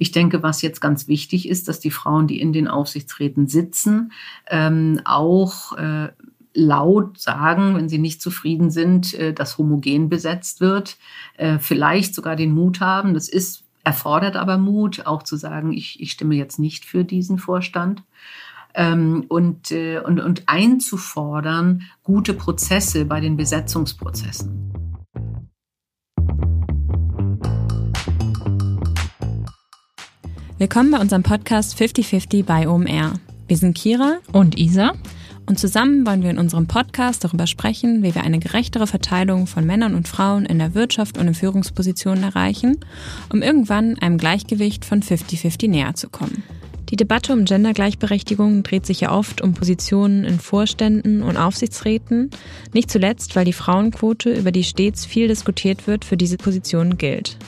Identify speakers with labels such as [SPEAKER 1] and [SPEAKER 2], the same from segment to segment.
[SPEAKER 1] Ich denke, was jetzt ganz wichtig ist, dass die Frauen, die in den Aufsichtsräten sitzen, ähm, auch äh, laut sagen, wenn sie nicht zufrieden sind, äh, dass homogen besetzt wird, äh, vielleicht sogar den Mut haben. Das ist erfordert aber Mut, auch zu sagen, ich, ich stimme jetzt nicht für diesen Vorstand. Ähm, und, äh, und, und einzufordern gute Prozesse bei den Besetzungsprozessen.
[SPEAKER 2] Willkommen bei unserem Podcast 5050 bei OMR. Wir sind Kira
[SPEAKER 3] und Isa
[SPEAKER 2] und zusammen wollen wir in unserem Podcast darüber sprechen, wie wir eine gerechtere Verteilung von Männern und Frauen in der Wirtschaft und in Führungspositionen erreichen, um irgendwann einem Gleichgewicht von 50-50 näher zu kommen. Die Debatte um Gendergleichberechtigung dreht sich ja oft um Positionen in Vorständen und Aufsichtsräten, nicht zuletzt, weil die Frauenquote, über die stets viel diskutiert wird, für diese Positionen gilt.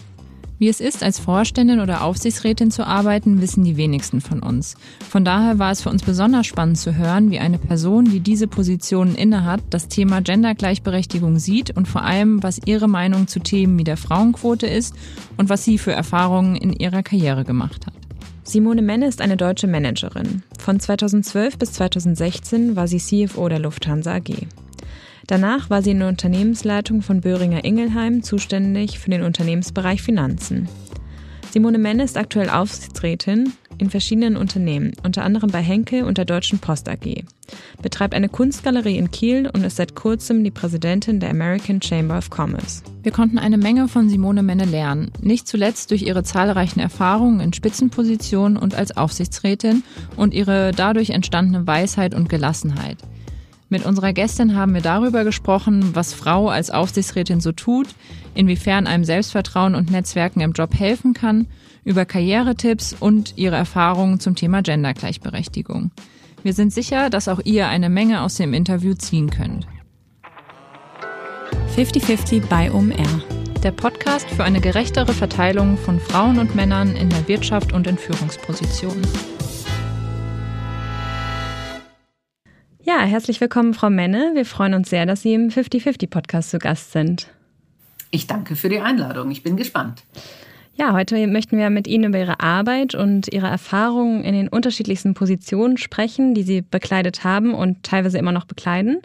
[SPEAKER 3] Wie es ist, als Vorständin oder Aufsichtsrätin zu arbeiten, wissen die wenigsten von uns. Von daher war es für uns besonders spannend zu hören, wie eine Person, die diese Positionen innehat, das Thema Gendergleichberechtigung sieht und vor allem, was ihre Meinung zu Themen wie der Frauenquote ist und was sie für Erfahrungen in ihrer Karriere gemacht hat.
[SPEAKER 2] Simone Menne ist eine deutsche Managerin. Von 2012 bis 2016 war sie CFO der Lufthansa AG. Danach war sie in der Unternehmensleitung von Böhringer Ingelheim zuständig für den Unternehmensbereich Finanzen. Simone Menne ist aktuell Aufsichtsrätin in verschiedenen Unternehmen, unter anderem bei Henkel und der Deutschen Post AG, betreibt eine Kunstgalerie in Kiel und ist seit kurzem die Präsidentin der American Chamber of Commerce.
[SPEAKER 3] Wir konnten eine Menge von Simone Menne lernen, nicht zuletzt durch ihre zahlreichen Erfahrungen in Spitzenpositionen und als Aufsichtsrätin und ihre dadurch entstandene Weisheit und Gelassenheit. Mit unserer Gästin haben wir darüber gesprochen, was Frau als Aufsichtsrätin so tut, inwiefern einem Selbstvertrauen und Netzwerken im Job helfen kann, über Karrieretipps und ihre Erfahrungen zum Thema Gendergleichberechtigung. Wir sind sicher, dass auch ihr eine Menge aus dem Interview ziehen könnt.
[SPEAKER 2] 50-50 bei OMR.
[SPEAKER 3] Der Podcast für eine gerechtere Verteilung von Frauen und Männern in der Wirtschaft und in Führungspositionen.
[SPEAKER 2] Ja, herzlich willkommen, Frau Menne. Wir freuen uns sehr, dass Sie im 50-50-Podcast zu Gast sind.
[SPEAKER 1] Ich danke für die Einladung. Ich bin gespannt.
[SPEAKER 2] Ja, heute möchten wir mit Ihnen über Ihre Arbeit und Ihre Erfahrungen in den unterschiedlichsten Positionen sprechen, die Sie bekleidet haben und teilweise immer noch bekleiden.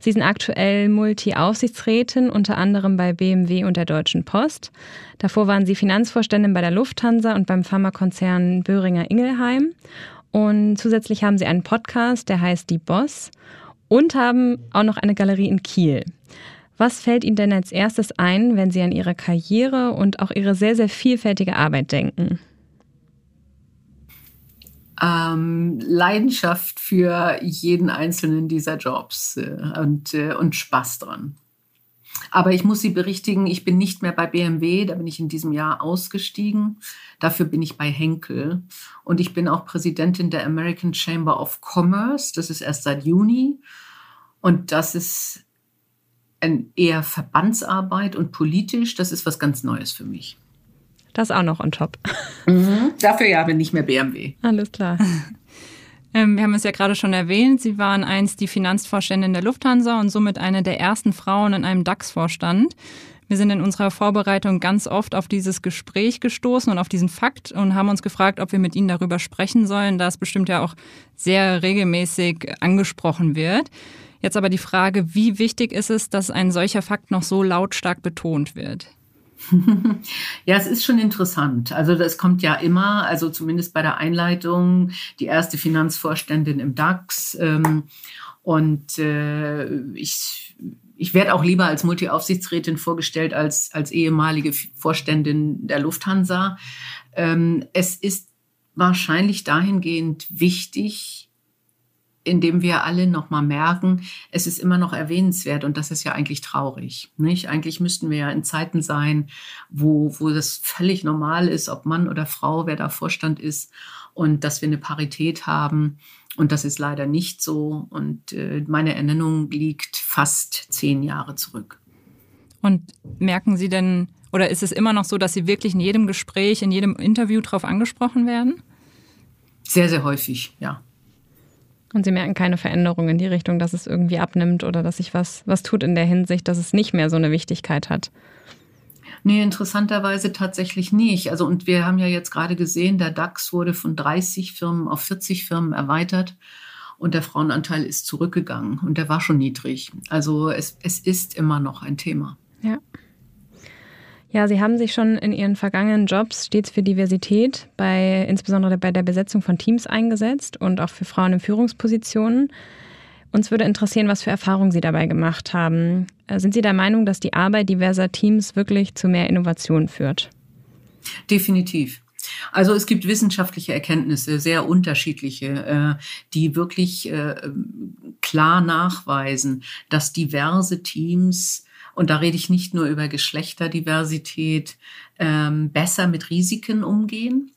[SPEAKER 2] Sie sind aktuell Multi-Aufsichtsrätin, unter anderem bei BMW und der Deutschen Post. Davor waren Sie Finanzvorständin bei der Lufthansa und beim Pharmakonzern Böhringer Ingelheim. Und zusätzlich haben sie einen Podcast, der heißt Die Boss und haben auch noch eine Galerie in Kiel. Was fällt Ihnen denn als erstes ein, wenn Sie an Ihre Karriere und auch Ihre sehr, sehr vielfältige Arbeit denken?
[SPEAKER 1] Ähm, Leidenschaft für jeden einzelnen dieser Jobs äh, und, äh, und Spaß dran. Aber ich muss Sie berichtigen, ich bin nicht mehr bei BMW, da bin ich in diesem Jahr ausgestiegen. Dafür bin ich bei Henkel. Und ich bin auch Präsidentin der American Chamber of Commerce. Das ist erst seit Juni. Und das ist eher Verbandsarbeit und politisch. Das ist was ganz Neues für mich.
[SPEAKER 2] Das auch noch on top.
[SPEAKER 1] Mhm. Dafür ja bin ich mehr BMW.
[SPEAKER 2] Alles klar.
[SPEAKER 3] Ähm, wir haben es ja gerade schon erwähnt, Sie waren einst die Finanzvorständin der Lufthansa und somit eine der ersten Frauen in einem DAX-Vorstand. Wir sind in unserer Vorbereitung ganz oft auf dieses Gespräch gestoßen und auf diesen Fakt und haben uns gefragt, ob wir mit Ihnen darüber sprechen sollen, da es bestimmt ja auch sehr regelmäßig angesprochen wird. Jetzt aber die Frage, wie wichtig ist es, dass ein solcher Fakt noch so lautstark betont wird?
[SPEAKER 1] Ja, es ist schon interessant. Also das kommt ja immer, also zumindest bei der Einleitung, die erste Finanzvorständin im DAX. Ähm, und äh, ich, ich werde auch lieber als Multiaufsichtsrätin vorgestellt als als ehemalige Vorständin der Lufthansa. Ähm, es ist wahrscheinlich dahingehend wichtig, indem wir alle nochmal merken, es ist immer noch erwähnenswert und das ist ja eigentlich traurig. Nicht? Eigentlich müssten wir ja in Zeiten sein, wo, wo das völlig normal ist, ob Mann oder Frau, wer da Vorstand ist und dass wir eine Parität haben. Und das ist leider nicht so. Und äh, meine Ernennung liegt fast zehn Jahre zurück.
[SPEAKER 3] Und merken Sie denn, oder ist es immer noch so, dass Sie wirklich in jedem Gespräch, in jedem Interview darauf angesprochen werden?
[SPEAKER 1] Sehr, sehr häufig, ja.
[SPEAKER 2] Und Sie merken keine Veränderung in die Richtung, dass es irgendwie abnimmt oder dass sich was, was tut in der Hinsicht, dass es nicht mehr so eine Wichtigkeit hat.
[SPEAKER 1] Nee, interessanterweise tatsächlich nicht. Also, und wir haben ja jetzt gerade gesehen, der DAX wurde von 30 Firmen auf 40 Firmen erweitert und der Frauenanteil ist zurückgegangen und der war schon niedrig. Also, es, es ist immer noch ein Thema.
[SPEAKER 2] Ja. Ja, Sie haben sich schon in Ihren vergangenen Jobs stets für Diversität, bei, insbesondere bei der Besetzung von Teams eingesetzt und auch für Frauen in Führungspositionen. Uns würde interessieren, was für Erfahrungen Sie dabei gemacht haben. Äh, sind Sie der Meinung, dass die Arbeit diverser Teams wirklich zu mehr Innovation führt?
[SPEAKER 1] Definitiv. Also es gibt wissenschaftliche Erkenntnisse, sehr unterschiedliche, äh, die wirklich äh, klar nachweisen, dass diverse Teams und da rede ich nicht nur über Geschlechterdiversität, ähm, besser mit Risiken umgehen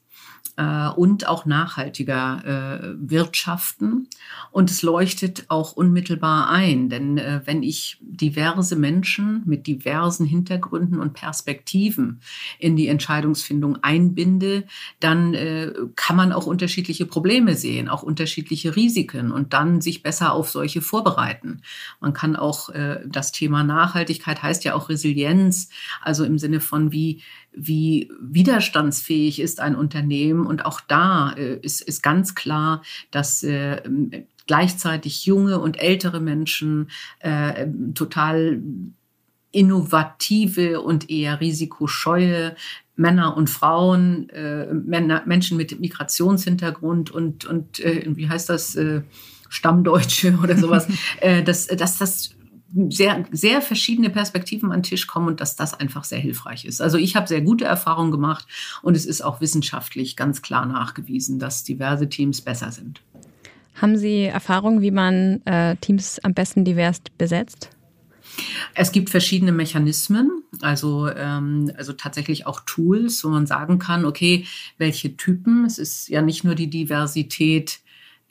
[SPEAKER 1] äh, und auch nachhaltiger äh, wirtschaften. Und es leuchtet auch unmittelbar ein, denn äh, wenn ich diverse Menschen mit diversen Hintergründen und Perspektiven in die Entscheidungsfindung einbinde, dann äh, kann man auch unterschiedliche Probleme sehen, auch unterschiedliche Risiken und dann sich besser auf solche vorbereiten. Man kann auch äh, das Thema Nachhaltigkeit heißt ja auch Resilienz, also im Sinne von wie wie widerstandsfähig ist ein Unternehmen. Und auch da äh, ist, ist ganz klar, dass äh, gleichzeitig junge und ältere Menschen äh, total innovative und eher risikoscheue Männer und Frauen, äh, Männer, Menschen mit Migrationshintergrund und, und äh, wie heißt das, äh, Stammdeutsche oder sowas, äh, dass, dass das sehr, sehr verschiedene Perspektiven an den Tisch kommen und dass das einfach sehr hilfreich ist. Also ich habe sehr gute Erfahrungen gemacht und es ist auch wissenschaftlich ganz klar nachgewiesen, dass diverse Teams besser sind.
[SPEAKER 2] Haben Sie Erfahrungen, wie man äh, Teams am besten divers besetzt?
[SPEAKER 1] Es gibt verschiedene Mechanismen, also, ähm, also tatsächlich auch Tools, wo man sagen kann, okay, welche Typen, es ist ja nicht nur die Diversität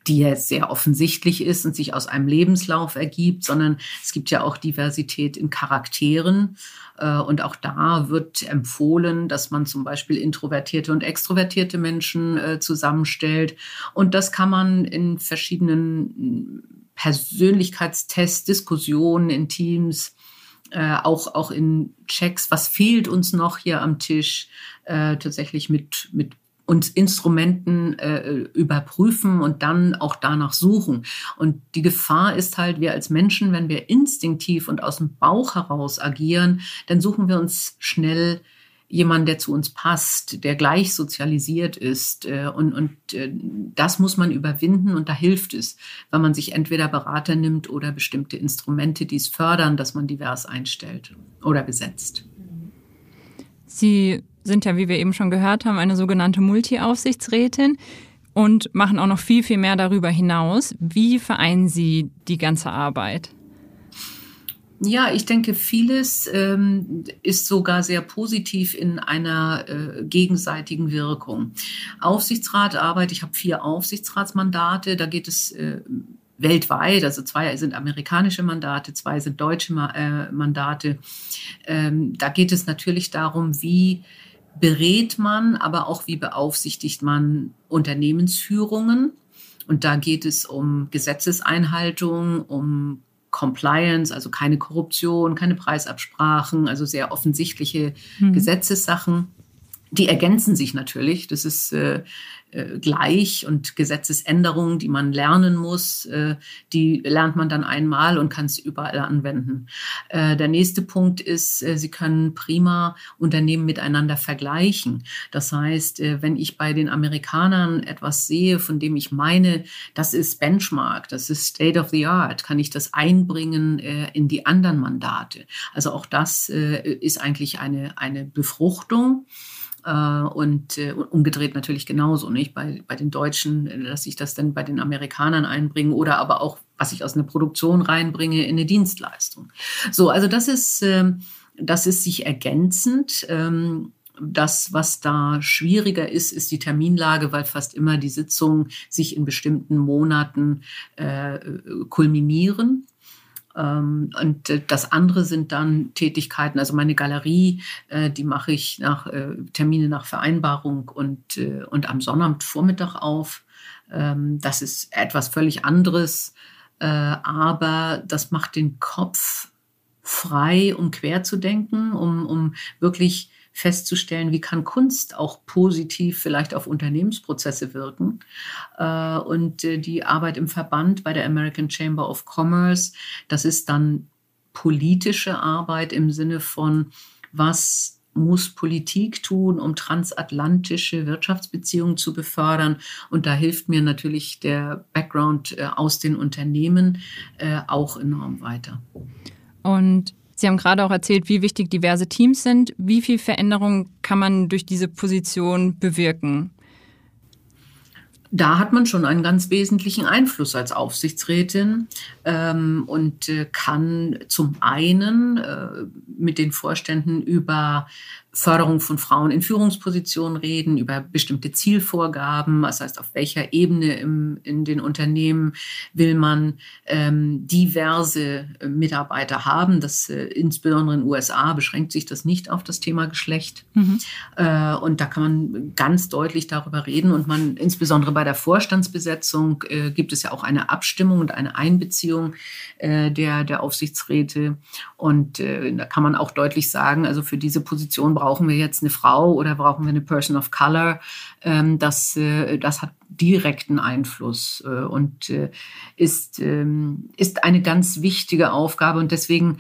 [SPEAKER 1] die jetzt sehr offensichtlich ist und sich aus einem Lebenslauf ergibt, sondern es gibt ja auch Diversität in Charakteren. Äh, und auch da wird empfohlen, dass man zum Beispiel introvertierte und extrovertierte Menschen äh, zusammenstellt. Und das kann man in verschiedenen Persönlichkeitstests, Diskussionen in Teams, äh, auch, auch in Checks, was fehlt uns noch hier am Tisch, tatsächlich mit, mit und Instrumenten äh, überprüfen und dann auch danach suchen. Und die Gefahr ist halt, wir als Menschen, wenn wir instinktiv und aus dem Bauch heraus agieren, dann suchen wir uns schnell jemanden, der zu uns passt, der gleich sozialisiert ist. Äh, und, und äh, das muss man überwinden und da hilft es, wenn man sich entweder Berater nimmt oder bestimmte Instrumente, die es fördern, dass man divers einstellt oder besetzt.
[SPEAKER 3] Sie sind ja, wie wir eben schon gehört haben, eine sogenannte Multi-Aufsichtsrätin und machen auch noch viel, viel mehr darüber hinaus. Wie vereinen Sie die ganze Arbeit?
[SPEAKER 1] Ja, ich denke, vieles ähm, ist sogar sehr positiv in einer äh, gegenseitigen Wirkung. Aufsichtsratarbeit, ich habe vier Aufsichtsratsmandate, da geht es äh, weltweit, also zwei sind amerikanische Mandate, zwei sind deutsche äh, Mandate. Ähm, da geht es natürlich darum, wie berät man, aber auch wie beaufsichtigt man Unternehmensführungen. Und da geht es um Gesetzeseinhaltung, um Compliance, also keine Korruption, keine Preisabsprachen, also sehr offensichtliche mhm. Gesetzessachen. Die ergänzen sich natürlich. Das ist äh, äh, gleich und Gesetzesänderungen, die man lernen muss, äh, die lernt man dann einmal und kann es überall anwenden. Äh, der nächste Punkt ist, Sie können prima Unternehmen miteinander vergleichen. Das heißt, wenn ich bei den Amerikanern etwas sehe, von dem ich meine, das ist Benchmark, das ist State of the Art, kann ich das einbringen in die anderen Mandate. Also auch das ist eigentlich eine, eine Befruchtung. Äh, und äh, umgedreht natürlich genauso, nicht? Bei, bei den Deutschen, äh, dass ich das dann bei den Amerikanern einbringe oder aber auch, was ich aus einer Produktion reinbringe, in eine Dienstleistung. So, also das ist, ähm, das ist sich ergänzend. Ähm, das, was da schwieriger ist, ist die Terminlage, weil fast immer die Sitzungen sich in bestimmten Monaten äh, kulminieren. Ähm, und äh, das andere sind dann Tätigkeiten, also meine Galerie, äh, die mache ich nach äh, Termine nach Vereinbarung und, und am Sonnabendvormittag auf. Ähm, das ist etwas völlig anderes, aber das macht den Kopf frei, um quer zu denken, um, um wirklich festzustellen, wie kann Kunst auch positiv vielleicht auf Unternehmensprozesse wirken. Äh, und äh, die Arbeit im Verband bei der American Chamber of Commerce, das ist dann politische Arbeit im Sinne von, was muss Politik tun, um transatlantische Wirtschaftsbeziehungen zu befördern. Und da hilft mir natürlich der Background äh, aus den Unternehmen auch enorm weiter.
[SPEAKER 3] Und Sie haben gerade auch erzählt, wie wichtig diverse Teams sind. Wie viel Veränderung kann man durch diese Position bewirken?
[SPEAKER 1] da hat man schon einen ganz wesentlichen Einfluss als Aufsichtsrätin ähm, und äh, kann zum einen äh, mit den Vorständen über Förderung von Frauen in Führungspositionen reden, über bestimmte Zielvorgaben, das heißt, auf welcher Ebene im, in den Unternehmen will man ähm, diverse äh, Mitarbeiter haben. Das äh, insbesondere in den USA beschränkt sich das nicht auf das Thema Geschlecht. Mhm. Äh, und da kann man ganz deutlich darüber reden. Und man, insbesondere bei der Vorstandsbesetzung, äh, gibt es ja auch eine Abstimmung und eine Einbeziehung äh, der, der Aufsichtsräte. Und äh, da kann man auch deutlich sagen, also für diese Position brauchen wir jetzt eine Frau oder brauchen wir eine Person of Color. Ähm, das, äh, das hat direkten Einfluss äh, und äh, ist, ähm, ist eine ganz wichtige Aufgabe. Und deswegen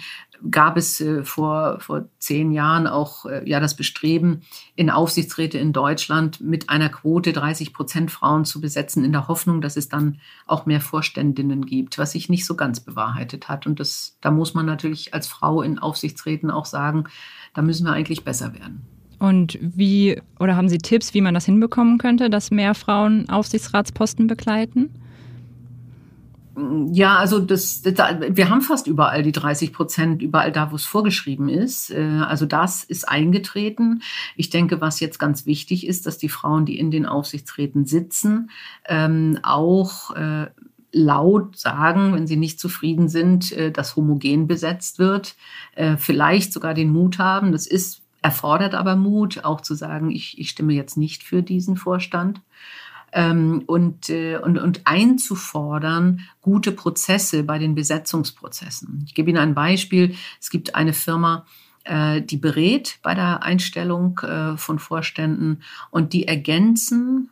[SPEAKER 1] gab es äh, vor, vor zehn Jahren auch äh, ja das Bestreben, in Aufsichtsräte in Deutschland mit einer Quote 30 Prozent Frauen zu besetzen, in der Hoffnung, dass es dann auch mehr Vorständinnen gibt, was sich nicht so ganz bewahrheitet hat. Und das, da muss man natürlich als Frau in Aufsichtsräten auch sagen, da müssen wir eigentlich besser werden.
[SPEAKER 3] Und wie, oder haben Sie Tipps, wie man das hinbekommen könnte, dass mehr Frauen Aufsichtsratsposten begleiten?
[SPEAKER 1] Ja, also das, das, wir haben fast überall die 30 Prozent, überall da, wo es vorgeschrieben ist. Äh, also das ist eingetreten. Ich denke, was jetzt ganz wichtig ist, dass die Frauen, die in den Aufsichtsräten sitzen, ähm, auch äh, laut sagen, wenn sie nicht zufrieden sind, äh, dass homogen besetzt wird, vielleicht sogar den Mut haben. Das ist erfordert aber Mut, auch zu sagen, ich, ich stimme jetzt nicht für diesen Vorstand ähm, und, äh, und, und einzufordern gute Prozesse bei den Besetzungsprozessen. Ich gebe Ihnen ein Beispiel. Es gibt eine Firma, äh, die berät bei der Einstellung äh, von Vorständen und die ergänzen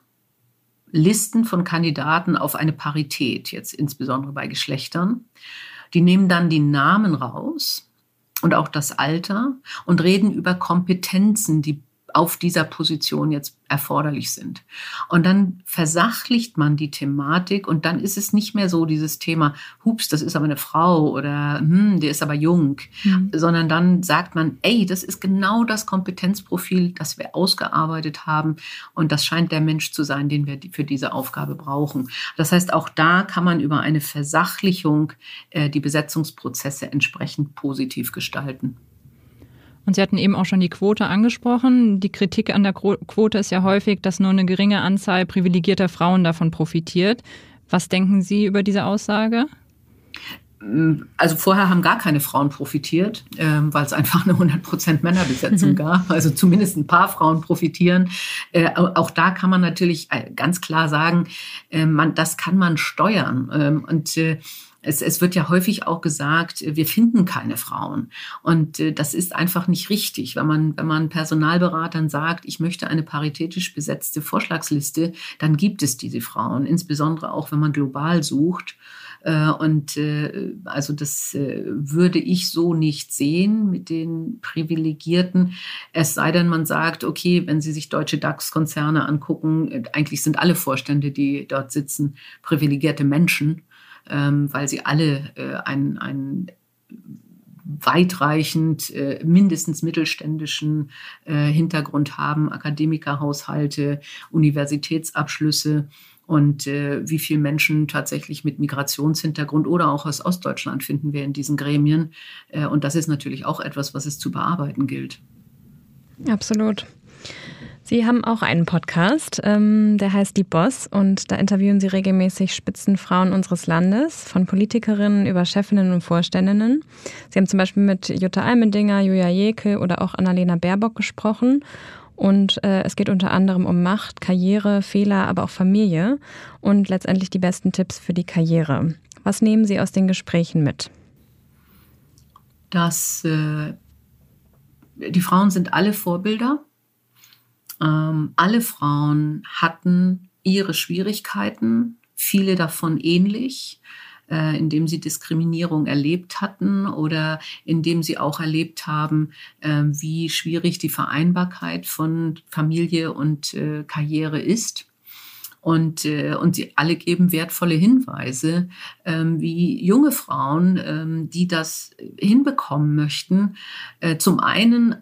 [SPEAKER 1] Listen von Kandidaten auf eine Parität, jetzt insbesondere bei Geschlechtern. Die nehmen dann die Namen raus und auch das Alter und reden über Kompetenzen, die auf dieser Position jetzt erforderlich sind. Und dann versachlicht man die Thematik und dann ist es nicht mehr so dieses Thema, hups, das ist aber eine Frau oder hm, der ist aber jung, mhm. sondern dann sagt man, ey, das ist genau das Kompetenzprofil, das wir ausgearbeitet haben und das scheint der Mensch zu sein, den wir für diese Aufgabe brauchen. Das heißt, auch da kann man über eine Versachlichung äh, die Besetzungsprozesse entsprechend positiv gestalten.
[SPEAKER 3] Und Sie hatten eben auch schon die Quote angesprochen. Die Kritik an der Quote ist ja häufig, dass nur eine geringe Anzahl privilegierter Frauen davon profitiert. Was denken Sie über diese Aussage?
[SPEAKER 1] Also vorher haben gar keine Frauen profitiert, ähm, weil es einfach eine 100% Männerbesetzung mhm. gab. Also zumindest ein paar Frauen profitieren. Äh, auch da kann man natürlich äh, ganz klar sagen, äh, man, das kann man steuern. Ähm, und es, es wird ja häufig auch gesagt, wir finden keine Frauen. Und äh, das ist einfach nicht richtig. Wenn man, wenn man Personalberatern sagt, ich möchte eine paritätisch besetzte Vorschlagsliste, dann gibt es diese Frauen, insbesondere auch wenn man global sucht. Äh, und äh, also das würde ich so nicht sehen mit den Privilegierten. Es sei denn, man sagt, okay, wenn Sie sich deutsche DAX-Konzerne angucken, eigentlich sind alle Vorstände, die dort sitzen, privilegierte Menschen ähm, weil sie alle äh, einen, einen weitreichend äh, mindestens mittelständischen äh, Hintergrund haben, Akademikerhaushalte, Universitätsabschlüsse und äh, wie viele Menschen tatsächlich mit Migrationshintergrund oder auch aus Ostdeutschland finden wir in diesen Gremien. Äh, und das ist natürlich auch etwas, was es zu bearbeiten gilt.
[SPEAKER 2] Absolut. Sie haben auch einen Podcast, ähm, der heißt Die Boss und da interviewen Sie regelmäßig Spitzenfrauen unseres Landes, von Politikerinnen über Chefinnen und Vorständinnen. Sie haben zum Beispiel mit Jutta Almendinger, Julia Jekel oder auch Annalena Baerbock gesprochen. Und äh, es geht unter anderem um Macht, Karriere, Fehler, aber auch Familie und letztendlich die besten Tipps für die Karriere. Was nehmen Sie aus den Gesprächen mit?
[SPEAKER 1] dass äh, die Frauen sind alle Vorbilder. Ähm, alle Frauen hatten ihre Schwierigkeiten, viele davon ähnlich äh, indem sie Diskriminierung erlebt hatten oder indem sie auch erlebt haben, äh, wie schwierig die Vereinbarkeit von Familie und äh, Karriere ist. Und, äh, und sie alle geben wertvolle Hinweise, ähm, wie junge Frauen, ähm, die das hinbekommen möchten, äh, zum einen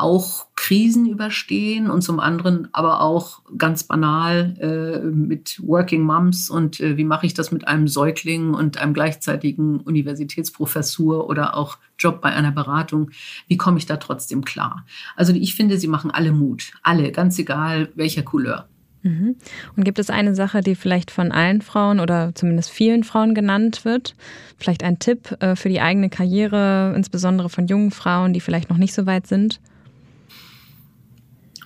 [SPEAKER 1] auch Krisen überstehen und zum anderen aber auch ganz banal äh, mit Working Moms und äh, wie mache ich das mit einem Säugling und einem gleichzeitigen Universitätsprofessur oder auch Job bei einer Beratung, wie komme ich da trotzdem klar? Also ich finde, sie machen alle Mut, alle, ganz egal welcher Couleur.
[SPEAKER 2] Mhm. Und gibt es eine Sache, die vielleicht von allen Frauen oder zumindest vielen Frauen genannt wird? Vielleicht ein Tipp äh, für die eigene Karriere, insbesondere von jungen Frauen, die vielleicht noch nicht so weit sind?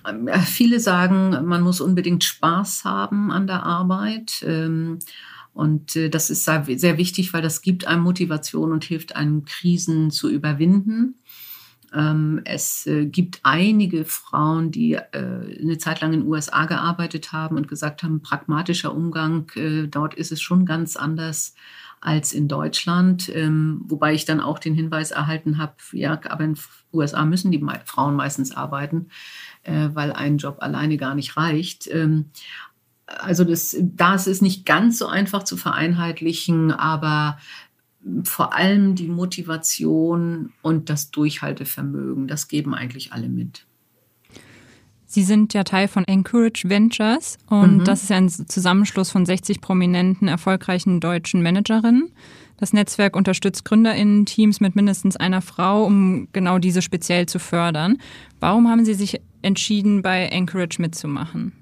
[SPEAKER 1] Äh, viele sagen, man muss unbedingt Spaß haben an der Arbeit. Ähm, und äh, das ist sehr wichtig, weil das gibt einem Motivation und hilft einem, Krisen zu überwinden. Ähm, es äh, gibt einige Frauen, die eine Zeit lang in den USA gearbeitet haben und gesagt haben, pragmatischer Umgang, dort ist es schon ganz anders als in Deutschland. Ähm, wobei ich dann auch den Hinweis erhalten habe, ja, aber in den USA müssen die Frauen meistens arbeiten äh, weil ein Job alleine gar nicht reicht. Ähm, also das, das ist nicht ganz so einfach zu vereinheitlichen, aber vor allem die Motivation und das Durchhaltevermögen, das geben eigentlich alle mit.
[SPEAKER 3] Sie sind ja Teil von Encourage Ventures und mhm. das ist ein Zusammenschluss von 60 prominenten, erfolgreichen deutschen Managerinnen. Das Netzwerk unterstützt Gründerinnen-Teams mit mindestens einer Frau, um genau diese speziell zu fördern. Warum haben Sie sich entschieden, bei Anchorage mitzumachen?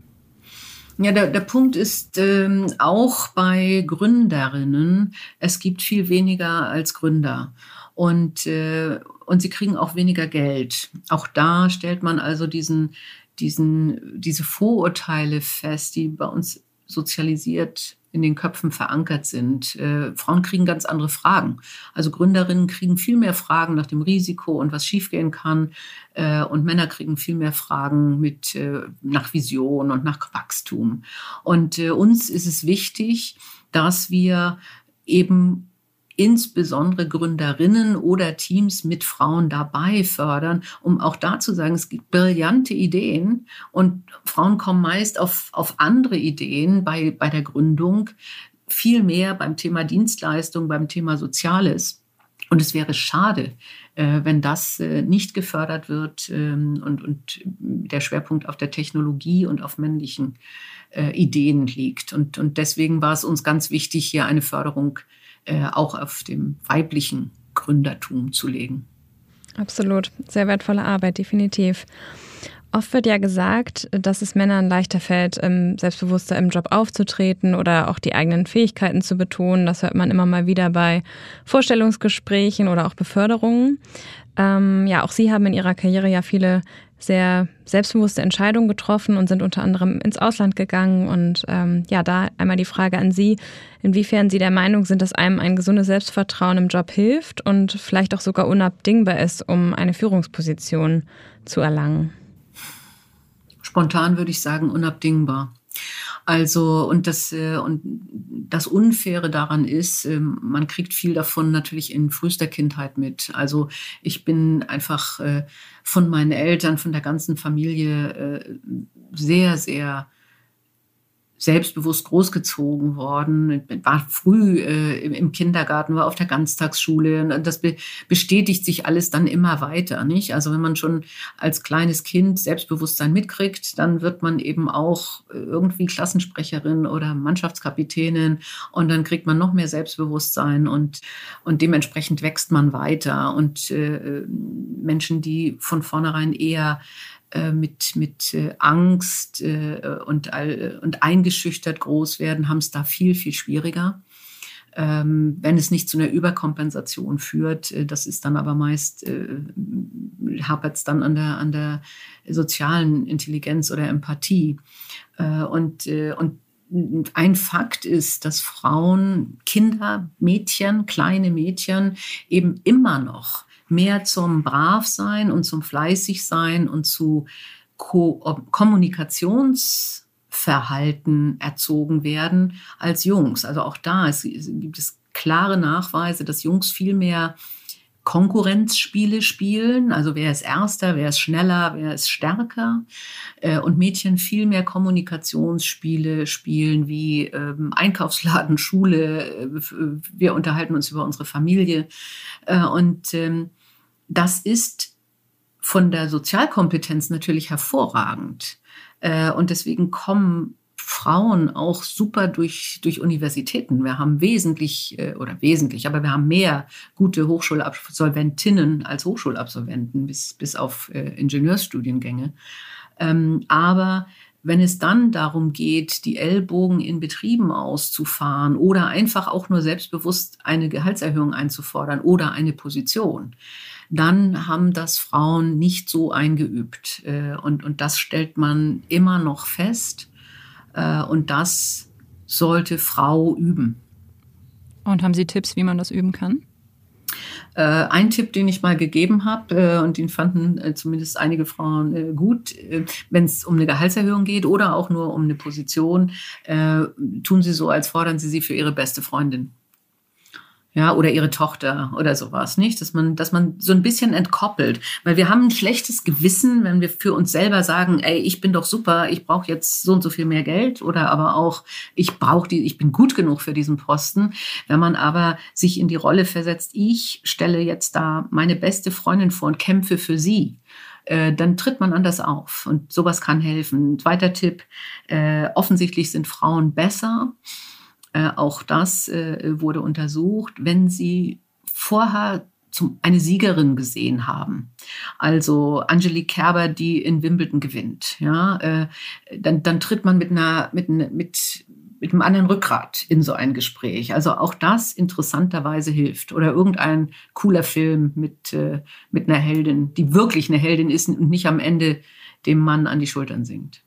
[SPEAKER 1] Ja, der, der Punkt ist ähm, auch bei Gründerinnen, es gibt viel weniger als Gründer. Und, äh, und sie kriegen auch weniger Geld. Auch da stellt man also diesen, diesen, diese Vorurteile fest, die bei uns sozialisiert in den Köpfen verankert sind. Äh, Frauen kriegen ganz andere Fragen. Also Gründerinnen kriegen viel mehr Fragen nach dem Risiko und was schiefgehen kann. Äh, und Männer kriegen viel mehr Fragen mit, äh, nach Vision und nach Wachstum. Und äh, uns ist es wichtig, dass wir eben insbesondere Gründerinnen oder Teams mit Frauen dabei fördern, um auch da zu sagen, es gibt brillante Ideen und Frauen kommen meist auf, auf andere Ideen bei, bei der Gründung, viel mehr beim Thema Dienstleistung, beim Thema Soziales. Und es wäre schade, äh, wenn das äh, nicht gefördert wird ähm, und, und der Schwerpunkt auf der Technologie und auf männlichen äh, Ideen liegt. Und, und deswegen war es uns ganz wichtig, hier eine Förderung äh, auch auf dem weiblichen Gründertum zu legen.
[SPEAKER 2] Absolut, sehr wertvolle Arbeit, definitiv. Oft wird ja gesagt, dass es Männern leichter fällt, selbstbewusster im Job aufzutreten oder auch die eigenen Fähigkeiten zu betonen. Das hört man immer mal wieder bei Vorstellungsgesprächen oder auch Beförderungen. Ähm, ja, auch Sie haben in Ihrer Karriere ja viele sehr selbstbewusste Entscheidungen getroffen und sind unter anderem ins Ausland gegangen. Und ähm, ja, da einmal die Frage an Sie, inwiefern Sie der Meinung sind, dass einem ein gesundes Selbstvertrauen im Job hilft und vielleicht auch sogar unabdingbar ist, um eine Führungsposition zu erlangen.
[SPEAKER 1] Spontan würde ich sagen, unabdingbar. Also, und das, äh, und das Unfaire daran ist, ähm, man kriegt viel davon natürlich in frühester Kindheit mit. Also, ich bin einfach äh, von meinen Eltern, von der ganzen Familie äh, sehr, sehr selbstbewusst großgezogen worden, war früh äh, im Kindergarten, war auf der Ganztagsschule und das be bestätigt sich alles dann immer weiter, nicht? Also wenn man schon als kleines Kind Selbstbewusstsein mitkriegt, dann wird man eben auch irgendwie Klassensprecherin oder Mannschaftskapitänin und dann kriegt man noch mehr Selbstbewusstsein und und dementsprechend wächst man weiter und äh, Menschen, die von vornherein eher äh, mit, mit äh, Angst äh, und, und eingeschüchtert groß werden, haben es da viel, viel schwieriger. Ähm, wenn es nicht zu einer Überkompensation führt, das ist dann aber meist, hapert es dann an der, an der sozialen Intelligenz oder Empathie. und, und ein Fakt ist, dass Frauen, Kinder, Mädchen, kleine Mädchen eben immer noch mehr zum Bravsein und zum Fleißigsein und zu Ko Kommunikationsverhalten erzogen werden als Jungs. Also auch da ist, gibt es klare Nachweise, dass Jungs viel mehr Konkurrenzspiele spielen, also wer ist erster, wer ist schneller, wer ist stärker. Äh, und Mädchen viel mehr Kommunikationsspiele spielen wie ähm, Einkaufsladen, Schule, äh, wir unterhalten uns über unsere Familie. Äh, und ähm, das ist von der Sozialkompetenz natürlich hervorragend äh, und deswegen kommen Frauen auch super durch, durch Universitäten. Wir haben wesentlich, äh, oder wesentlich, aber wir haben mehr gute Hochschulabsolventinnen als Hochschulabsolventen, bis, bis auf äh, Ingenieursstudiengänge. Ähm, aber wenn es dann darum geht, die Ellbogen in Betrieben auszufahren oder einfach auch nur selbstbewusst eine Gehaltserhöhung einzufordern oder eine Position, dann haben das Frauen nicht so eingeübt. Äh, und, und das stellt man immer noch fest. Äh, und das sollte Frau üben.
[SPEAKER 3] Und haben Sie Tipps, wie man das üben kann?
[SPEAKER 1] Äh, ein Tipp, den ich mal gegeben habe, und den fanden zumindest einige Frauen gut, wenn es um eine Gehaltserhöhung geht oder auch nur um eine Position, tun Sie so, als fordern Sie sie für Ihre beste Freundin ja, oder ihre Tochter oder sowas, nicht? Dass man, dass man so ein bisschen entkoppelt. Weil wir haben ein schlechtes Gewissen, wenn wir für uns selber sagen, ey, ich bin doch super, ich brauche jetzt so und so viel mehr Geld oder aber auch, ich brauche die, ich bin gut genug für diesen Posten. Wenn man aber sich in die Rolle versetzt, ich stelle jetzt da meine beste Freundin vor und kämpfe für sie, äh, dann tritt man anders auf. Und sowas kann helfen. Ein zweiter Tipp, äh, offensichtlich sind Frauen besser äh, auch das äh, wurde untersucht, wenn sie vorher zum, eine Siegerin gesehen haben. Also Angelique Kerber, die in Wimbledon gewinnt. Ja, äh, dann, dann tritt man mit einer, mit, mit, mit einem anderen Rückgrat in so ein Gespräch. Also auch das interessanterweise hilft. Oder irgendein cooler Film mit, äh, mit einer Heldin, die wirklich eine Heldin ist und nicht am Ende dem Mann an die Schultern singt.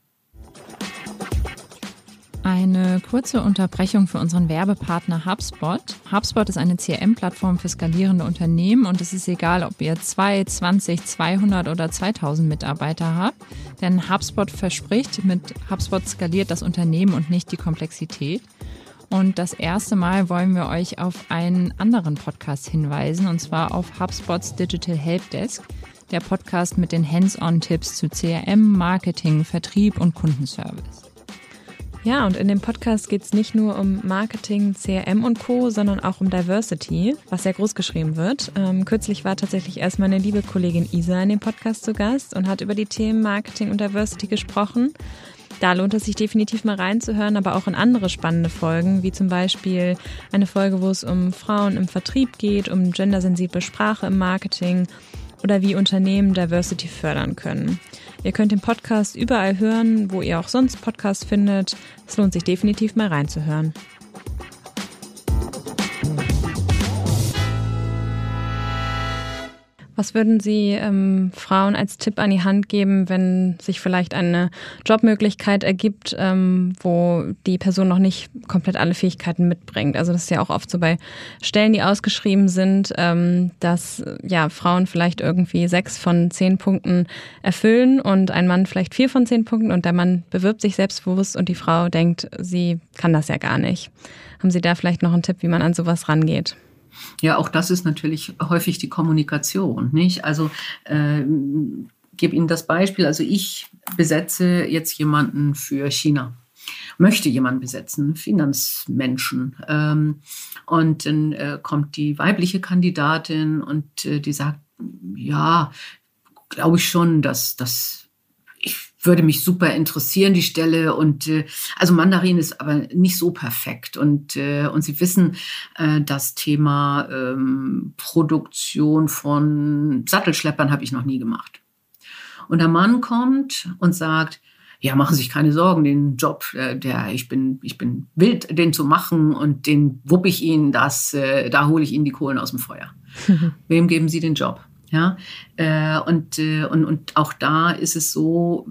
[SPEAKER 3] Eine kurze Unterbrechung für unseren Werbepartner HubSpot. HubSpot ist eine CRM-Plattform für skalierende Unternehmen und es ist egal, ob ihr 2, 20, 200 oder 2000 Mitarbeiter habt, denn HubSpot verspricht, mit HubSpot skaliert das Unternehmen und nicht die Komplexität. Und das erste Mal wollen wir euch auf einen anderen Podcast hinweisen, und zwar auf HubSpots Digital Helpdesk, der Podcast mit den Hands-on-Tipps zu CRM, Marketing, Vertrieb und Kundenservice.
[SPEAKER 2] Ja, und in dem Podcast geht es nicht nur um Marketing, CRM und Co., sondern auch um Diversity, was sehr groß geschrieben wird. Ähm, kürzlich war tatsächlich erst meine liebe Kollegin Isa in dem Podcast zu Gast und hat über die Themen Marketing und Diversity gesprochen. Da lohnt es sich definitiv mal reinzuhören, aber auch in andere spannende Folgen, wie zum Beispiel eine Folge, wo es um Frauen im Vertrieb geht, um gendersensible Sprache im Marketing oder wie Unternehmen Diversity fördern können. Ihr könnt den Podcast überall hören, wo ihr auch sonst Podcasts findet. Es lohnt sich definitiv mal reinzuhören. Was würden Sie ähm, Frauen als Tipp an die Hand geben, wenn sich vielleicht eine Jobmöglichkeit ergibt, ähm, wo die Person noch nicht komplett alle Fähigkeiten mitbringt? Also das ist ja auch oft so bei Stellen, die ausgeschrieben sind, ähm, dass ja Frauen vielleicht irgendwie sechs von zehn Punkten erfüllen und ein Mann vielleicht vier von zehn Punkten und der Mann bewirbt sich selbstbewusst und die Frau denkt, sie kann das ja gar nicht. Haben Sie da vielleicht noch einen Tipp, wie man an sowas rangeht?
[SPEAKER 1] Ja, auch das ist natürlich häufig die Kommunikation, nicht? Also äh, gebe Ihnen das Beispiel. Also ich besetze jetzt jemanden für China möchte jemanden besetzen, Finanzmenschen. Ähm, und dann äh, kommt die weibliche Kandidatin und äh, die sagt, ja, glaube ich schon, dass das würde mich super interessieren, die Stelle. Und äh, also Mandarin ist aber nicht so perfekt. Und, äh, und Sie wissen, äh, das Thema ähm, Produktion von Sattelschleppern habe ich noch nie gemacht. Und der Mann kommt und sagt, ja, machen Sie sich keine Sorgen, den Job, äh, der ich bin, ich bin wild, den zu machen und den wupp ich Ihnen, das, äh, da hole ich Ihnen die Kohlen aus dem Feuer. Wem geben Sie den Job? Ja, äh, und, äh, und, und auch da ist es so,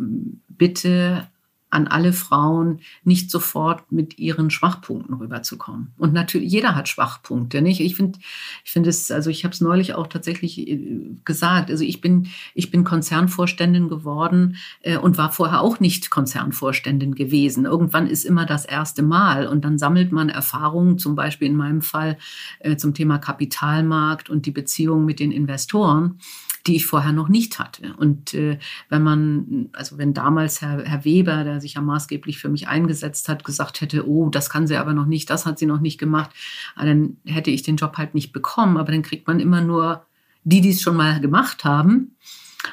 [SPEAKER 1] bitte an alle Frauen, nicht sofort mit ihren Schwachpunkten rüberzukommen. Und natürlich, jeder hat Schwachpunkte. Nicht? Ich finde, ich finde es, also ich habe es neulich auch tatsächlich äh, gesagt. Also ich bin, ich bin Konzernvorständin geworden äh, und war vorher auch nicht Konzernvorständin gewesen. Irgendwann ist immer das erste Mal und dann sammelt man Erfahrungen, zum Beispiel in meinem Fall äh, zum Thema Kapitalmarkt und die Beziehung mit den Investoren die ich vorher noch nicht hatte. Und äh, wenn man, also wenn damals Herr, Herr Weber, der sich ja maßgeblich für mich eingesetzt hat, gesagt hätte, oh, das kann sie aber noch nicht, das hat sie noch nicht gemacht, ah, dann hätte ich den Job halt nicht bekommen. Aber dann kriegt man immer nur die, die es schon mal gemacht haben.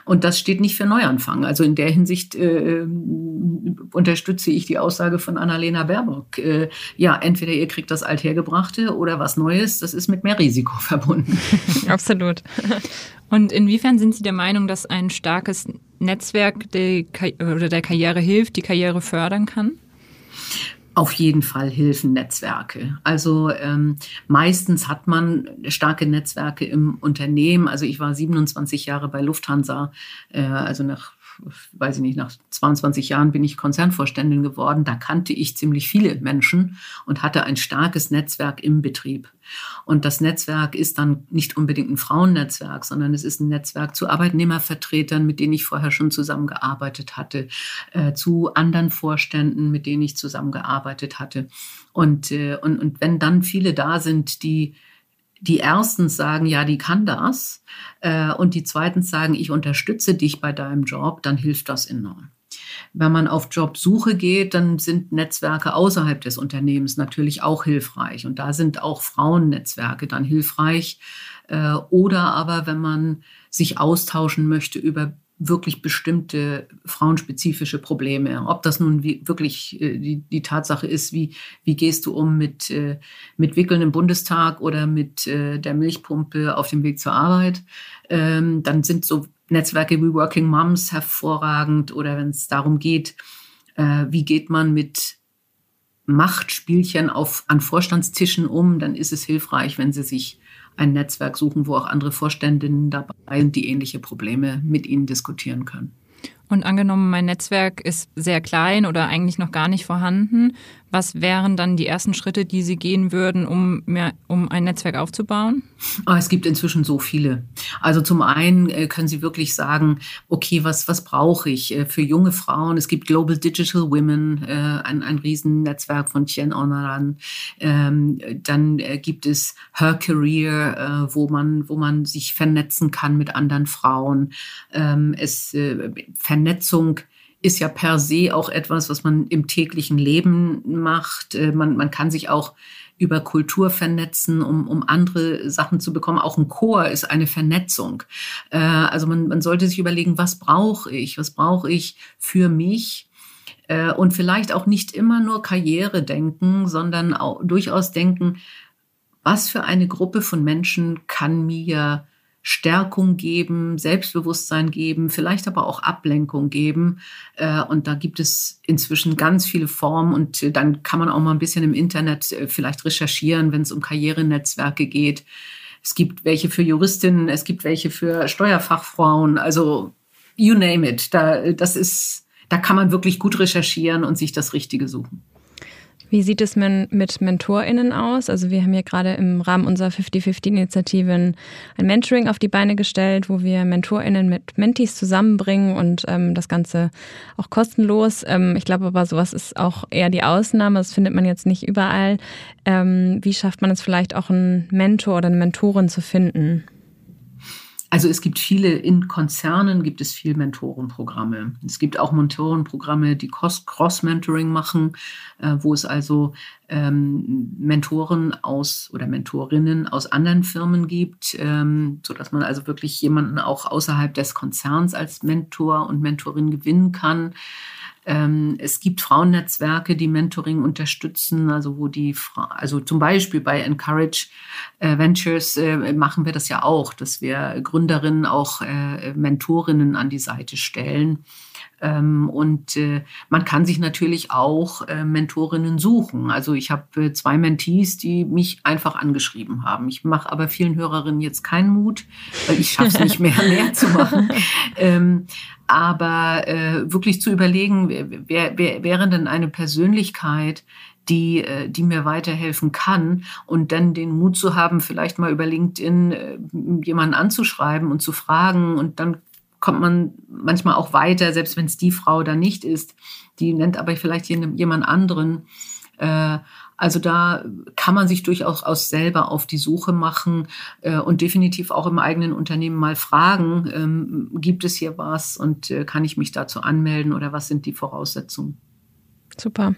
[SPEAKER 1] Und das steht nicht für Neuanfang. Also in der Hinsicht äh, unterstütze ich die Aussage von Annalena Baerbock. Äh, ja, entweder ihr kriegt das Althergebrachte oder was Neues, das ist mit mehr Risiko verbunden.
[SPEAKER 3] Absolut. Und inwiefern sind Sie der Meinung, dass ein starkes Netzwerk der, oder der Karriere hilft, die Karriere fördern kann?
[SPEAKER 1] Auf jeden Fall helfen Netzwerke. Also ähm, meistens hat man starke Netzwerke im Unternehmen. Also ich war 27 Jahre bei Lufthansa, äh, also nach weiß ich nicht, nach 22 Jahren bin ich Konzernvorständin geworden. Da kannte ich ziemlich viele Menschen und hatte ein starkes Netzwerk im Betrieb. Und das Netzwerk ist dann nicht unbedingt ein Frauennetzwerk, sondern es ist ein Netzwerk zu Arbeitnehmervertretern, mit denen ich vorher schon zusammengearbeitet hatte, äh, zu anderen Vorständen, mit denen ich zusammengearbeitet hatte. Und, äh, und, und wenn dann viele da sind, die die erstens sagen, ja, die kann das, äh, und die zweitens sagen, ich unterstütze dich bei deinem Job, dann hilft das enorm. Wenn man auf Jobsuche geht, dann sind Netzwerke außerhalb des Unternehmens natürlich auch hilfreich. Und da sind auch Frauennetzwerke dann hilfreich. Äh, oder aber, wenn man sich austauschen möchte über wirklich bestimmte frauenspezifische Probleme. Ob das nun wie, wirklich äh, die, die Tatsache ist, wie, wie gehst du um mit, äh, mit Wickeln im Bundestag oder mit äh, der Milchpumpe auf dem Weg zur Arbeit, ähm, dann sind so Netzwerke wie Working Moms hervorragend oder wenn es darum geht, äh, wie geht man mit Machtspielchen auf, an Vorstandstischen um, dann ist es hilfreich, wenn sie sich ein Netzwerk suchen, wo auch andere Vorständinnen dabei sind, die ähnliche Probleme mit ihnen diskutieren können.
[SPEAKER 3] Und angenommen, mein Netzwerk ist sehr klein oder eigentlich noch gar nicht vorhanden, was wären dann die ersten Schritte, die Sie gehen würden, um, mehr, um ein Netzwerk aufzubauen?
[SPEAKER 1] Oh, es gibt inzwischen so viele. Also zum einen äh, können Sie wirklich sagen, okay, was, was brauche ich äh, für junge Frauen? Es gibt Global Digital Women, äh, ein, ein Riesennetzwerk von Tien Onaran. Ähm, dann gibt es Her Career, wo, man, wo man sich vernetzen kann mit anderen Frauen. Ähm, es, Vernetzung ist ja per se auch etwas, was man im täglichen Leben macht. Äh, man, man kann sich auch über Kultur vernetzen, um, um andere Sachen zu bekommen. Auch ein Chor ist eine Vernetzung. Äh, also man, man sollte sich überlegen, was brauche ich? Was brauche ich für mich? Äh, und vielleicht auch nicht immer nur Karriere denken, sondern auch durchaus denken, was für eine Gruppe von Menschen kann mir Stärkung geben, Selbstbewusstsein geben, vielleicht aber auch Ablenkung geben. Äh, und da gibt es inzwischen ganz viele Formen und dann kann man auch mal ein bisschen im Internet äh, vielleicht recherchieren, wenn es um Karrierenetzwerke geht. Es gibt welche für Juristinnen, es gibt welche für Steuerfachfrauen, also you name it. Da, das ist, da kann man wirklich gut recherchieren und sich das Richtige suchen.
[SPEAKER 2] Wie sieht es mit MentorInnen aus? Also wir haben ja gerade im Rahmen unserer 50-50-Initiative ein Mentoring auf die Beine gestellt, wo wir MentorInnen mit Mentees zusammenbringen und ähm, das Ganze auch kostenlos. Ähm, ich glaube aber, sowas ist auch eher die Ausnahme. Das findet man jetzt nicht überall. Ähm, wie schafft man es vielleicht auch, einen Mentor oder eine Mentorin zu finden?
[SPEAKER 1] Also es gibt viele, in Konzernen gibt es viel Mentorenprogramme. Es gibt auch Mentorenprogramme, die Cross-Mentoring machen, äh, wo es also ähm, Mentoren aus oder Mentorinnen aus anderen Firmen gibt, ähm, so dass man also wirklich jemanden auch außerhalb des Konzerns als Mentor und Mentorin gewinnen kann. Ähm, es gibt Frauennetzwerke, die Mentoring unterstützen, also wo die, Fra also zum Beispiel bei Encourage äh, Ventures äh, machen wir das ja auch, dass wir Gründerinnen auch äh, Mentorinnen an die Seite stellen. Ähm, und äh, man kann sich natürlich auch äh, Mentorinnen suchen. Also ich habe äh, zwei Mentees, die mich einfach angeschrieben haben. Ich mache aber vielen Hörerinnen jetzt keinen Mut, weil ich schaffe es nicht mehr, mehr zu machen. Ähm, aber äh, wirklich zu überlegen, wer, wer, wer wäre denn eine Persönlichkeit, die, äh, die mir weiterhelfen kann und dann den Mut zu haben, vielleicht mal über LinkedIn äh, jemanden anzuschreiben und zu fragen und dann kommt man manchmal auch weiter, selbst wenn es die Frau da nicht ist. Die nennt aber vielleicht jemand anderen. Äh, also da kann man sich durchaus auch selber auf die Suche machen und definitiv auch im eigenen Unternehmen mal fragen, ähm, gibt es hier was und kann ich mich dazu anmelden oder was sind die Voraussetzungen?
[SPEAKER 2] Super.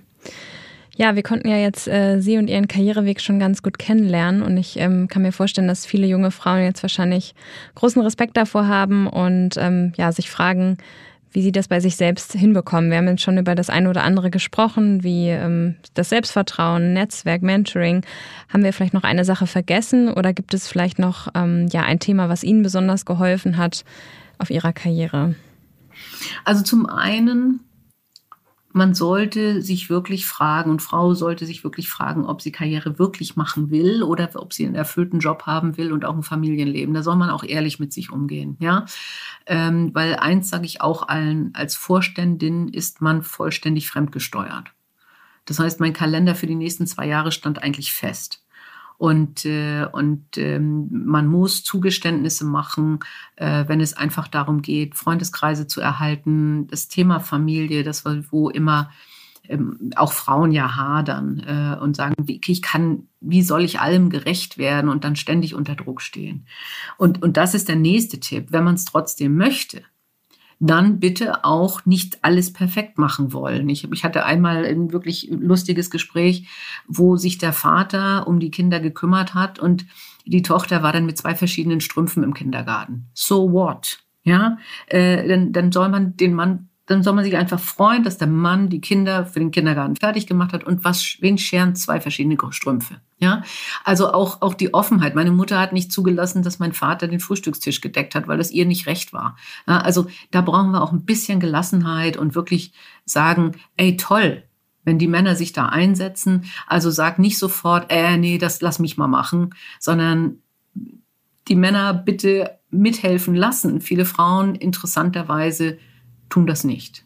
[SPEAKER 2] Ja, wir konnten ja jetzt äh, Sie und Ihren Karriereweg schon ganz gut kennenlernen und ich ähm, kann mir vorstellen, dass viele junge Frauen jetzt wahrscheinlich großen Respekt davor haben und ähm, ja, sich fragen, wie sie das bei sich selbst hinbekommen. Wir haben jetzt schon über das eine oder andere gesprochen, wie ähm, das Selbstvertrauen, Netzwerk, Mentoring. Haben wir vielleicht noch eine Sache vergessen oder gibt es vielleicht noch ähm, ja ein Thema, was Ihnen besonders geholfen hat auf Ihrer Karriere?
[SPEAKER 1] Also zum einen man sollte sich wirklich fragen und Frau sollte sich wirklich fragen, ob sie Karriere wirklich machen will oder ob sie einen erfüllten Job haben will und auch ein Familienleben. Da soll man auch ehrlich mit sich umgehen, ja. Ähm, weil eins sage ich auch allen, als Vorständin ist man vollständig fremdgesteuert. Das heißt, mein Kalender für die nächsten zwei Jahre stand eigentlich fest. Und, äh, und ähm, man muss Zugeständnisse machen, äh, wenn es einfach darum geht, Freundeskreise zu erhalten, das Thema Familie, das wo immer ähm, auch Frauen ja hadern äh, und sagen, wie ich kann, wie soll ich allem gerecht werden und dann ständig unter Druck stehen. Und, und das ist der nächste Tipp, wenn man es trotzdem möchte dann bitte auch nicht alles perfekt machen wollen. Ich, ich hatte einmal ein wirklich lustiges Gespräch, wo sich der Vater um die Kinder gekümmert hat und die Tochter war dann mit zwei verschiedenen Strümpfen im Kindergarten. So what? Ja, äh, dann, dann soll man den Mann dann soll man sich einfach freuen, dass der Mann die Kinder für den Kindergarten fertig gemacht hat und was, wen scheren zwei verschiedene Strümpfe. Ja, also auch, auch die Offenheit. Meine Mutter hat nicht zugelassen, dass mein Vater den Frühstückstisch gedeckt hat, weil das ihr nicht recht war. Ja, also da brauchen wir auch ein bisschen Gelassenheit und wirklich sagen, ey, toll, wenn die Männer sich da einsetzen. Also sag nicht sofort, äh, nee, das lass mich mal machen, sondern die Männer bitte mithelfen lassen. Viele Frauen interessanterweise tun das nicht.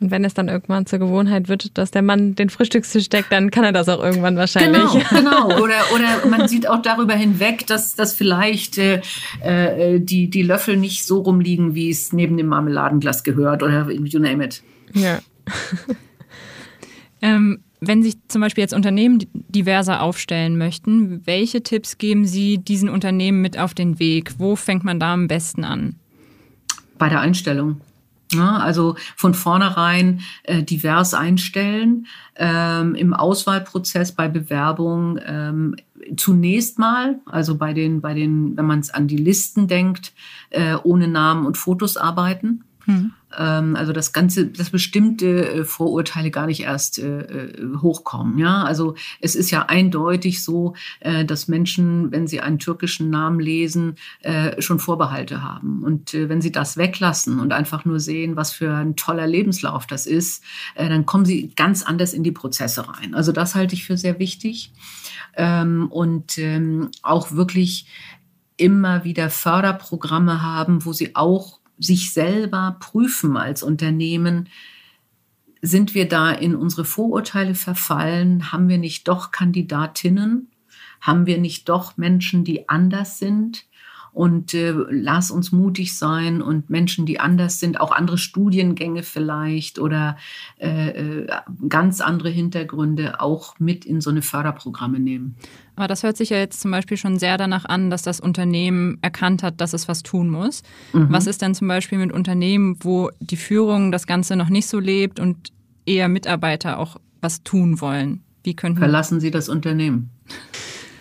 [SPEAKER 2] Und wenn es dann irgendwann zur Gewohnheit wird, dass der Mann den Frühstückstisch deckt, dann kann er das auch irgendwann wahrscheinlich.
[SPEAKER 1] Genau, genau. Oder, oder man sieht auch darüber hinweg, dass, dass vielleicht äh, äh, die, die Löffel nicht so rumliegen, wie es neben dem Marmeladenglas gehört oder you name it.
[SPEAKER 3] Ja. ähm, wenn sich zum Beispiel jetzt Unternehmen diverser aufstellen möchten, welche Tipps geben Sie diesen Unternehmen mit auf den Weg? Wo fängt man da am besten an?
[SPEAKER 1] Bei der Einstellung. Ja, also von vornherein äh, divers einstellen, ähm, im Auswahlprozess bei Bewerbung ähm, zunächst mal, also bei den, bei den, wenn man es an die Listen denkt, äh, ohne Namen und Fotos arbeiten. Mhm. Ähm, also das Ganze, dass bestimmte äh, Vorurteile gar nicht erst äh, äh, hochkommen. Ja, also es ist ja eindeutig so, dass Menschen, wenn sie einen türkischen Namen lesen, schon Vorbehalte haben. Und wenn sie das weglassen und einfach nur sehen, was für ein toller Lebenslauf das ist, dann kommen sie ganz anders in die Prozesse rein. Also das halte ich für sehr wichtig. Ähm, und ähm, auch wirklich immer wieder Förderprogramme haben, wo sie auch sich selber prüfen als Unternehmen, sind wir da in unsere Vorurteile verfallen? Haben wir nicht doch Kandidatinnen? Haben wir nicht doch Menschen, die anders sind? Und äh, lass uns mutig sein und Menschen, die anders sind, auch andere Studiengänge vielleicht oder äh, äh, ganz andere Hintergründe auch mit in so eine Förderprogramme nehmen.
[SPEAKER 3] Aber das hört sich ja jetzt zum Beispiel schon sehr danach an, dass das Unternehmen erkannt hat, dass es was tun muss. Mhm. Was ist denn zum Beispiel mit Unternehmen, wo die Führung das Ganze noch nicht so lebt und eher Mitarbeiter auch was tun wollen?
[SPEAKER 1] Wie könnten Verlassen Sie das Unternehmen.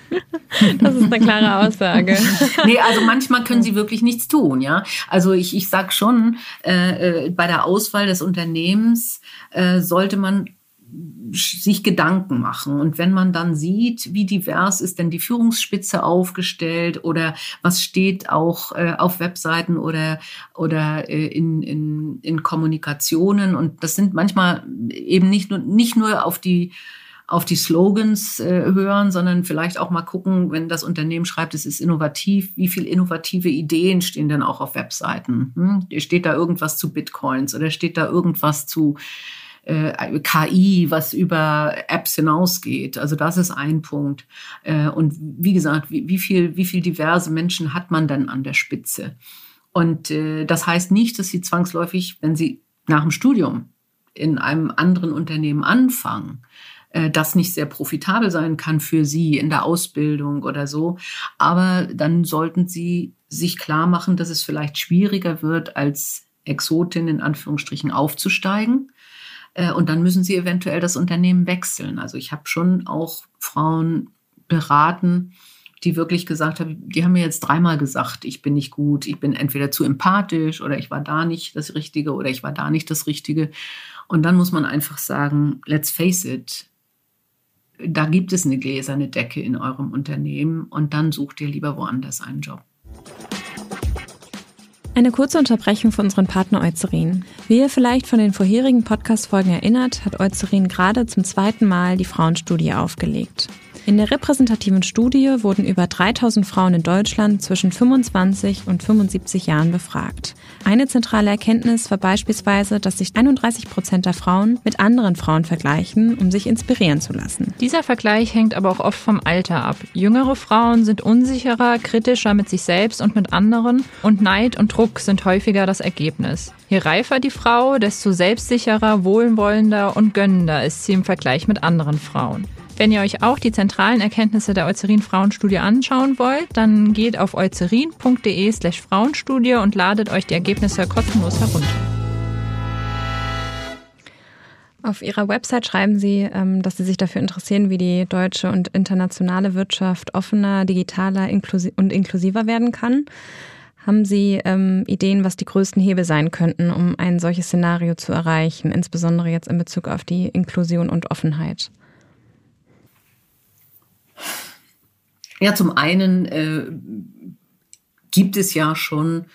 [SPEAKER 2] Das ist eine klare Aussage.
[SPEAKER 1] nee, also manchmal können sie wirklich nichts tun, ja. Also ich, ich sag schon, äh, äh, bei der Auswahl des Unternehmens äh, sollte man sich Gedanken machen. Und wenn man dann sieht, wie divers ist denn die Führungsspitze aufgestellt oder was steht auch äh, auf Webseiten oder, oder äh, in, in, in Kommunikationen. Und das sind manchmal eben nicht nur, nicht nur auf die auf die Slogans äh, hören, sondern vielleicht auch mal gucken, wenn das Unternehmen schreibt, es ist innovativ, wie viel innovative Ideen stehen denn auch auf Webseiten? Hm? Steht da irgendwas zu Bitcoins oder steht da irgendwas zu äh, KI, was über Apps hinausgeht. Also das ist ein Punkt. Äh, und wie gesagt, wie, wie, viel, wie viel diverse Menschen hat man denn an der Spitze? Und äh, das heißt nicht, dass sie zwangsläufig, wenn sie nach dem Studium in einem anderen Unternehmen anfangen, das nicht sehr profitabel sein kann für sie in der Ausbildung oder so. Aber dann sollten sie sich klar machen, dass es vielleicht schwieriger wird, als Exotin in Anführungsstrichen aufzusteigen äh, und dann müssen sie eventuell das Unternehmen wechseln. Also ich habe schon auch Frauen beraten, die wirklich gesagt haben, die haben mir jetzt dreimal gesagt, ich bin nicht gut, ich bin entweder zu empathisch oder ich war da nicht das Richtige oder ich war da nicht das Richtige. Und dann muss man einfach sagen, let's face it, da gibt es eine gläserne Decke in eurem Unternehmen und dann sucht ihr lieber woanders einen Job.
[SPEAKER 2] Eine kurze Unterbrechung für unseren Partner Eucerin. Wie ihr vielleicht von den vorherigen Podcast-Folgen erinnert, hat Eucerin gerade zum zweiten Mal die Frauenstudie aufgelegt. In der repräsentativen Studie wurden über 3000 Frauen in Deutschland zwischen 25 und 75 Jahren befragt. Eine zentrale Erkenntnis war beispielsweise, dass sich 31 Prozent der Frauen mit anderen Frauen vergleichen, um sich inspirieren zu lassen.
[SPEAKER 3] Dieser Vergleich hängt aber auch oft vom Alter ab. Jüngere Frauen sind unsicherer, kritischer mit sich selbst und mit anderen und Neid und Druck sind häufiger das Ergebnis. Je reifer die Frau, desto selbstsicherer, wohlwollender und gönnender ist sie im Vergleich mit anderen Frauen. Wenn ihr euch auch die zentralen Erkenntnisse der Eucerin Frauenstudie anschauen wollt, dann geht auf eucerin.de slash Frauenstudie und ladet euch die Ergebnisse kostenlos herunter.
[SPEAKER 2] Auf Ihrer Website schreiben Sie, ähm, dass Sie sich dafür interessieren, wie die deutsche und internationale Wirtschaft offener, digitaler und inklusiver werden kann. Haben Sie ähm, Ideen, was die größten Hebel sein könnten, um ein solches Szenario zu erreichen, insbesondere jetzt in Bezug auf die Inklusion und Offenheit?
[SPEAKER 1] Ja, zum einen äh, gibt es ja schon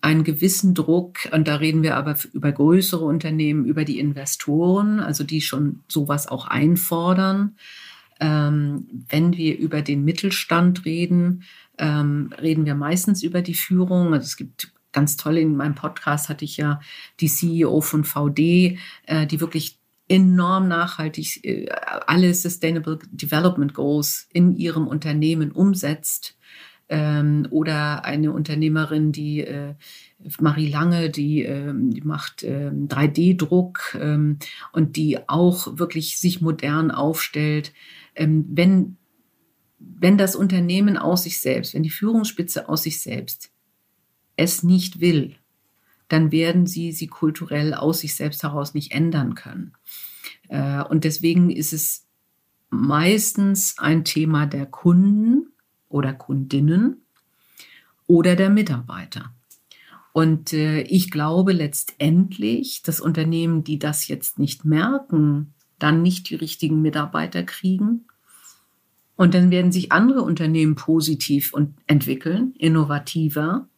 [SPEAKER 1] einen gewissen Druck, und da reden wir aber über größere Unternehmen, über die Investoren, also die schon sowas auch einfordern. Ähm, wenn wir über den Mittelstand reden, ähm, reden wir meistens über die Führung. Also es gibt ganz toll, in meinem Podcast hatte ich ja die CEO von VD, äh, die wirklich enorm nachhaltig äh, alle Sustainable Development Goals in ihrem Unternehmen umsetzt. Ähm, oder eine Unternehmerin, die äh, Marie Lange, die, ähm, die macht ähm, 3D-Druck ähm, und die auch wirklich sich modern aufstellt. Ähm, wenn, wenn das Unternehmen aus sich selbst, wenn die Führungsspitze aus sich selbst es nicht will, dann werden sie sie kulturell aus sich selbst heraus nicht ändern können. Äh, und deswegen ist es meistens ein Thema der Kunden oder Kundinnen oder der Mitarbeiter. Und äh, ich glaube letztendlich, dass Unternehmen, die das jetzt nicht merken, dann nicht die richtigen Mitarbeiter kriegen. Und dann werden sich andere Unternehmen positiv entwickeln, innovativer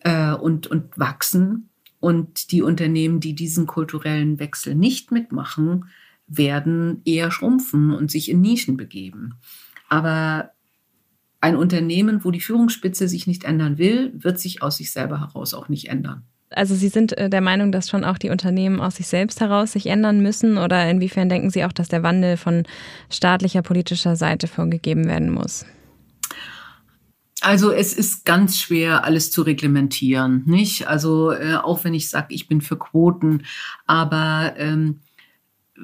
[SPEAKER 1] äh, und, und wachsen. Und die Unternehmen, die diesen kulturellen Wechsel nicht mitmachen, werden eher schrumpfen und sich in Nischen begeben. Aber ein Unternehmen, wo die Führungsspitze sich nicht ändern will, wird sich aus sich selber heraus auch nicht ändern.
[SPEAKER 2] Also Sie sind äh, der Meinung, dass schon auch die Unternehmen aus sich selbst heraus sich ändern müssen oder inwiefern denken Sie auch, dass der Wandel von staatlicher politischer Seite vorgegeben werden muss?
[SPEAKER 1] Also es ist ganz schwer, alles zu reglementieren, nicht? Also äh, auch wenn ich sage, ich bin für Quoten, aber ähm,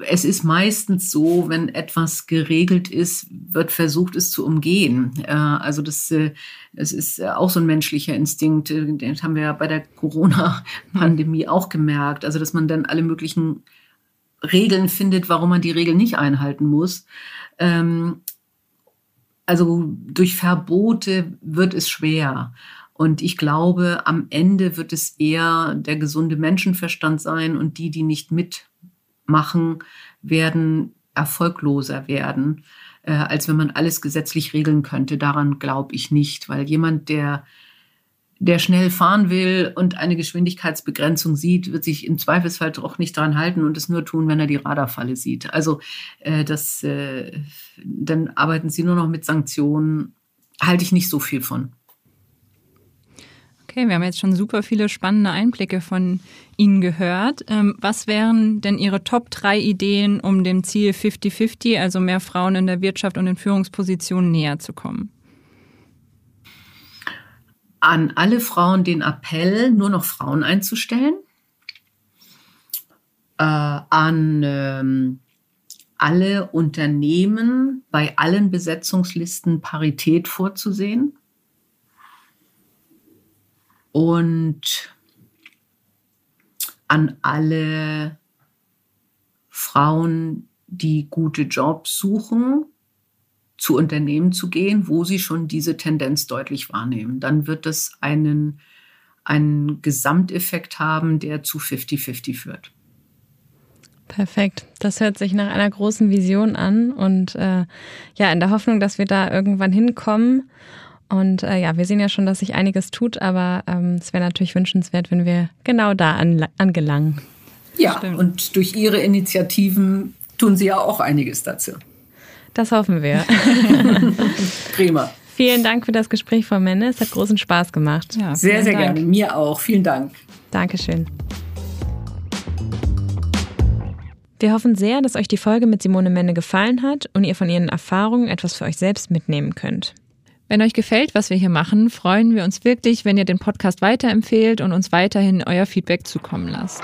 [SPEAKER 1] es ist meistens so, wenn etwas geregelt ist, wird versucht, es zu umgehen. Äh, also das, äh, das ist auch so ein menschlicher Instinkt. Äh, den haben wir ja bei der Corona-Pandemie auch gemerkt. Also dass man dann alle möglichen Regeln findet, warum man die Regeln nicht einhalten muss. Ähm, also durch Verbote wird es schwer. Und ich glaube, am Ende wird es eher der gesunde Menschenverstand sein und die, die nicht mitmachen, werden erfolgloser werden, äh, als wenn man alles gesetzlich regeln könnte. Daran glaube ich nicht, weil jemand, der der schnell fahren will und eine Geschwindigkeitsbegrenzung sieht, wird sich im Zweifelsfall doch nicht daran halten und es nur tun, wenn er die Radarfalle sieht. Also äh, das, äh, dann arbeiten sie nur noch mit Sanktionen. Halte ich nicht so viel von.
[SPEAKER 3] Okay, wir haben jetzt schon super viele spannende Einblicke von Ihnen gehört. Ähm, was wären denn Ihre Top 3 Ideen, um dem Ziel 50-50, also mehr Frauen in der Wirtschaft und in Führungspositionen näher zu kommen?
[SPEAKER 1] An alle Frauen den Appell, nur noch Frauen einzustellen. Äh, an ähm, alle Unternehmen bei allen Besetzungslisten Parität vorzusehen und an alle Frauen, die gute Jobs suchen, zu Unternehmen zu gehen, wo sie schon diese Tendenz deutlich wahrnehmen. Dann wird es einen, einen Gesamteffekt haben, der zu 50-50 führt.
[SPEAKER 2] Perfekt. Das hört sich nach einer großen Vision an und äh, ja, in der Hoffnung, dass wir da irgendwann hinkommen und äh, ja, wir sehen ja schon, dass sich einiges tut, aber ähm, es wäre natürlich wünschenswert, wenn wir genau da an, angelangen.
[SPEAKER 1] Ja, Stimmt. und durch Ihre Initiativen tun Sie ja auch einiges dazu.
[SPEAKER 2] Das hoffen wir.
[SPEAKER 1] Prima.
[SPEAKER 2] Vielen Dank für das Gespräch, Frau Menne. Es hat großen Spaß gemacht.
[SPEAKER 1] Ja, sehr, sehr Dank. gerne. Mir auch. Vielen Dank.
[SPEAKER 2] Dankeschön. Wir hoffen sehr, dass euch die Folge mit Simone Menne gefallen hat und ihr von ihren Erfahrungen etwas für euch selbst mitnehmen könnt.
[SPEAKER 3] Wenn euch gefällt, was wir hier machen, freuen wir uns wirklich, wenn ihr den Podcast weiterempfehlt und uns weiterhin euer Feedback zukommen lasst.